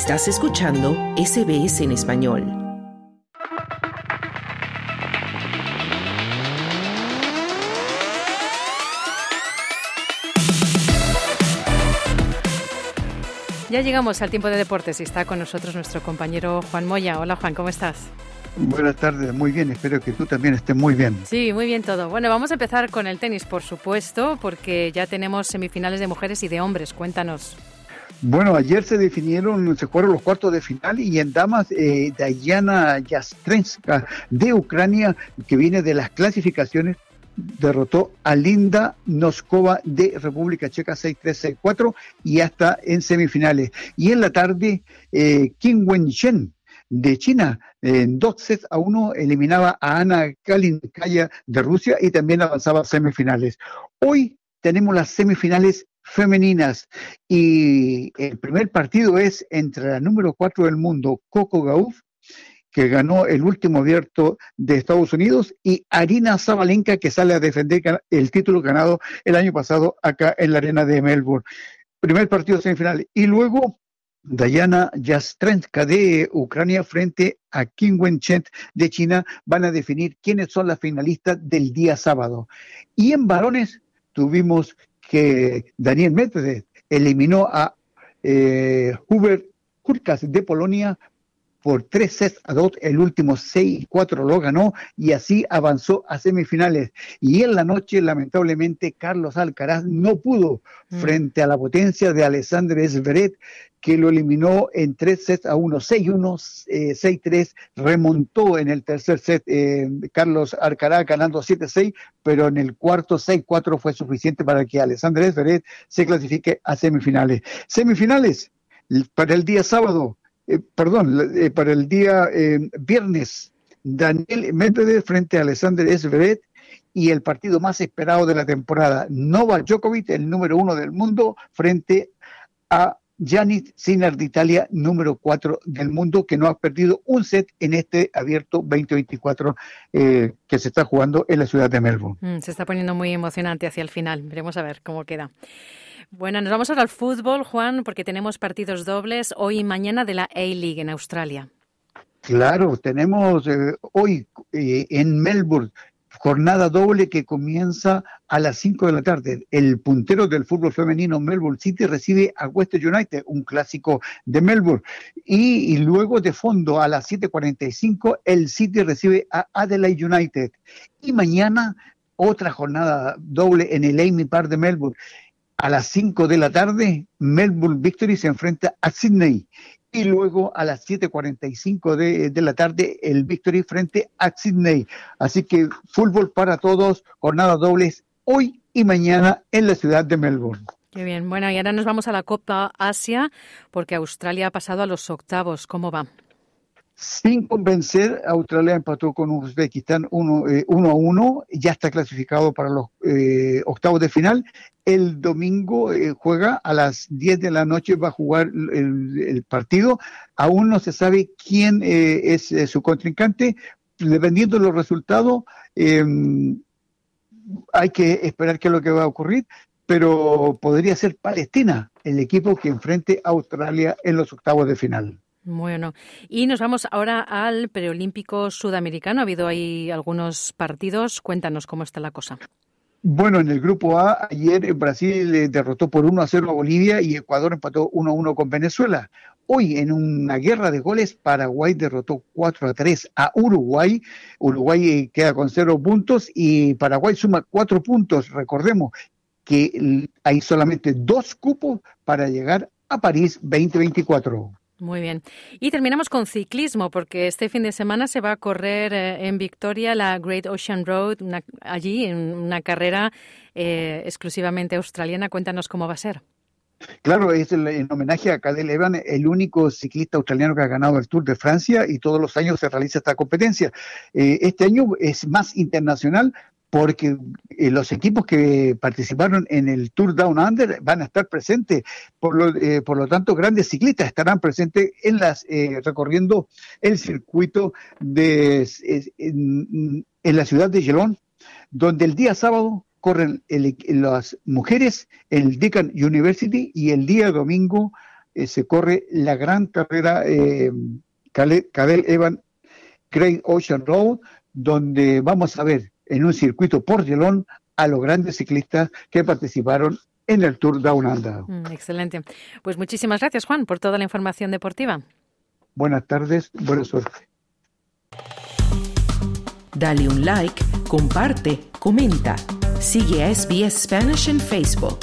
Estás escuchando SBS en español. Ya llegamos al tiempo de deportes y está con nosotros nuestro compañero Juan Moya. Hola Juan, ¿cómo estás? Buenas tardes, muy bien, espero que tú también estés muy bien. Sí, muy bien todo. Bueno, vamos a empezar con el tenis, por supuesto, porque ya tenemos semifinales de mujeres y de hombres. Cuéntanos. Bueno, ayer se definieron, se los cuartos de final y en damas, eh, Dayana Yastrenska de Ucrania, que viene de las clasificaciones, derrotó a Linda Noskova de República Checa 6-3-6-4 y hasta en semifinales. Y en la tarde, eh, Kim Wen-chen de China. En dos sets a uno eliminaba a Ana Kalinkaya de Rusia y también avanzaba a semifinales. Hoy tenemos las semifinales femeninas y el primer partido es entre la número cuatro del mundo, Coco Gauff, que ganó el último abierto de Estados Unidos, y Arina Zabalenka, que sale a defender el título ganado el año pasado acá en la arena de Melbourne. Primer partido semifinal. Y luego Dayana Yastrenska de Ucrania frente a Kim Wen-chen de China van a definir quiénes son las finalistas del día sábado. Y en varones tuvimos que Daniel Medvedev eliminó a eh, Hubert Hurkacz de Polonia por tres sets a dos, el último seis y cuatro lo ganó y así avanzó a semifinales. Y en la noche, lamentablemente, Carlos Alcaraz no pudo mm. frente a la potencia de Alexander Zverev, que lo eliminó en tres sets a uno, 6-1, eh, 6-3, remontó en el tercer set eh, Carlos Alcaraz ganando 7-6, pero en el cuarto 6-4 fue suficiente para que Alexander Zverev se clasifique a semifinales. Semifinales para el día sábado, eh, perdón, eh, para el día eh, viernes, Daniel Medvedev frente a Alexander Zverev y el partido más esperado de la temporada, Novak Djokovic, el número uno del mundo, frente a Janis Sinner de Italia, número cuatro del mundo, que no ha perdido un set en este abierto 2024 que se está jugando en la ciudad de Melbourne. Mm, se está poniendo muy emocionante hacia el final. Veremos a ver cómo queda. Bueno, nos vamos ahora al fútbol, Juan, porque tenemos partidos dobles hoy y mañana de la A-League en Australia. Claro, tenemos eh, hoy eh, en Melbourne jornada doble que comienza a las 5 de la tarde. El puntero del fútbol femenino Melbourne City recibe a West United, un clásico de Melbourne. Y, luego de fondo a las 7.45 el City recibe a Adelaide United. Y mañana otra jornada doble en el Amy Park de Melbourne. A las 5 de la tarde, Melbourne Victory se enfrenta a Sydney. Y luego a las 7.45 de, de la tarde, el Victory frente a Sydney. Así que fútbol para todos, jornadas dobles hoy y mañana en la ciudad de Melbourne. Qué bien. Bueno, y ahora nos vamos a la Copa Asia, porque Australia ha pasado a los octavos. ¿Cómo va? Sin convencer, Australia empató con Uzbekistán 1 eh, a 1, ya está clasificado para los eh, octavos de final. El domingo eh, juega a las 10 de la noche, va a jugar el, partido. Aún no se sabe quién es su contrincante. Dependiendo de los resultados, em, hay que esperar qué es lo que va a ocurrir, pero podría ser Palestina el equipo que enfrente a Australia en los octavos de final. Bueno, y nos vamos ahora al preolímpico sudamericano. Ha habido ahí algunos partidos. Cuéntanos cómo está la cosa. Bueno, en el grupo A, ayer Brasil derrotó por 1 a 0 a Bolivia y Ecuador empató 1 a 1 con Venezuela. Hoy, en una guerra de goles, Paraguay derrotó 4 a 3 a Uruguay. Uruguay eh, queda con 0 puntos y Paraguay suma 4 puntos. Recordemos que hay solamente dos cupos para llegar a París 2024. Muy bien. Y terminamos con ciclismo, porque este fin de semana se va a correr eh, en Victoria la Great Ocean Road, allí, en una carrera eh, exclusivamente australiana. Cuéntanos cómo va a ser. Claro, es en homenaje a Cadel Evan, el único ciclista australiano que ha ganado el Tour de Francia y todos los años se realiza esta competencia. Eh, este año es más internacional porque eh, los equipos que participaron en el Tour Down Under van a estar presentes, por lo, eh, por lo tanto grandes ciclistas estarán presentes en las eh, recorriendo el circuito de en, la ciudad de Gelón, donde el día sábado corren las mujeres en el Deakin University y el día domingo se corre la gran carrera eh, Cadel Evan Great Ocean Road, donde vamos a ver en un circuito por gelón a los grandes ciclistas que participaron en el Tour Down Under. Mm, excelente. Pues muchísimas gracias, Juan, por toda la información deportiva. Buenas tardes, buena suerte. Dale un like, comparte, comenta. Sigue a SBS Spanish en Facebook.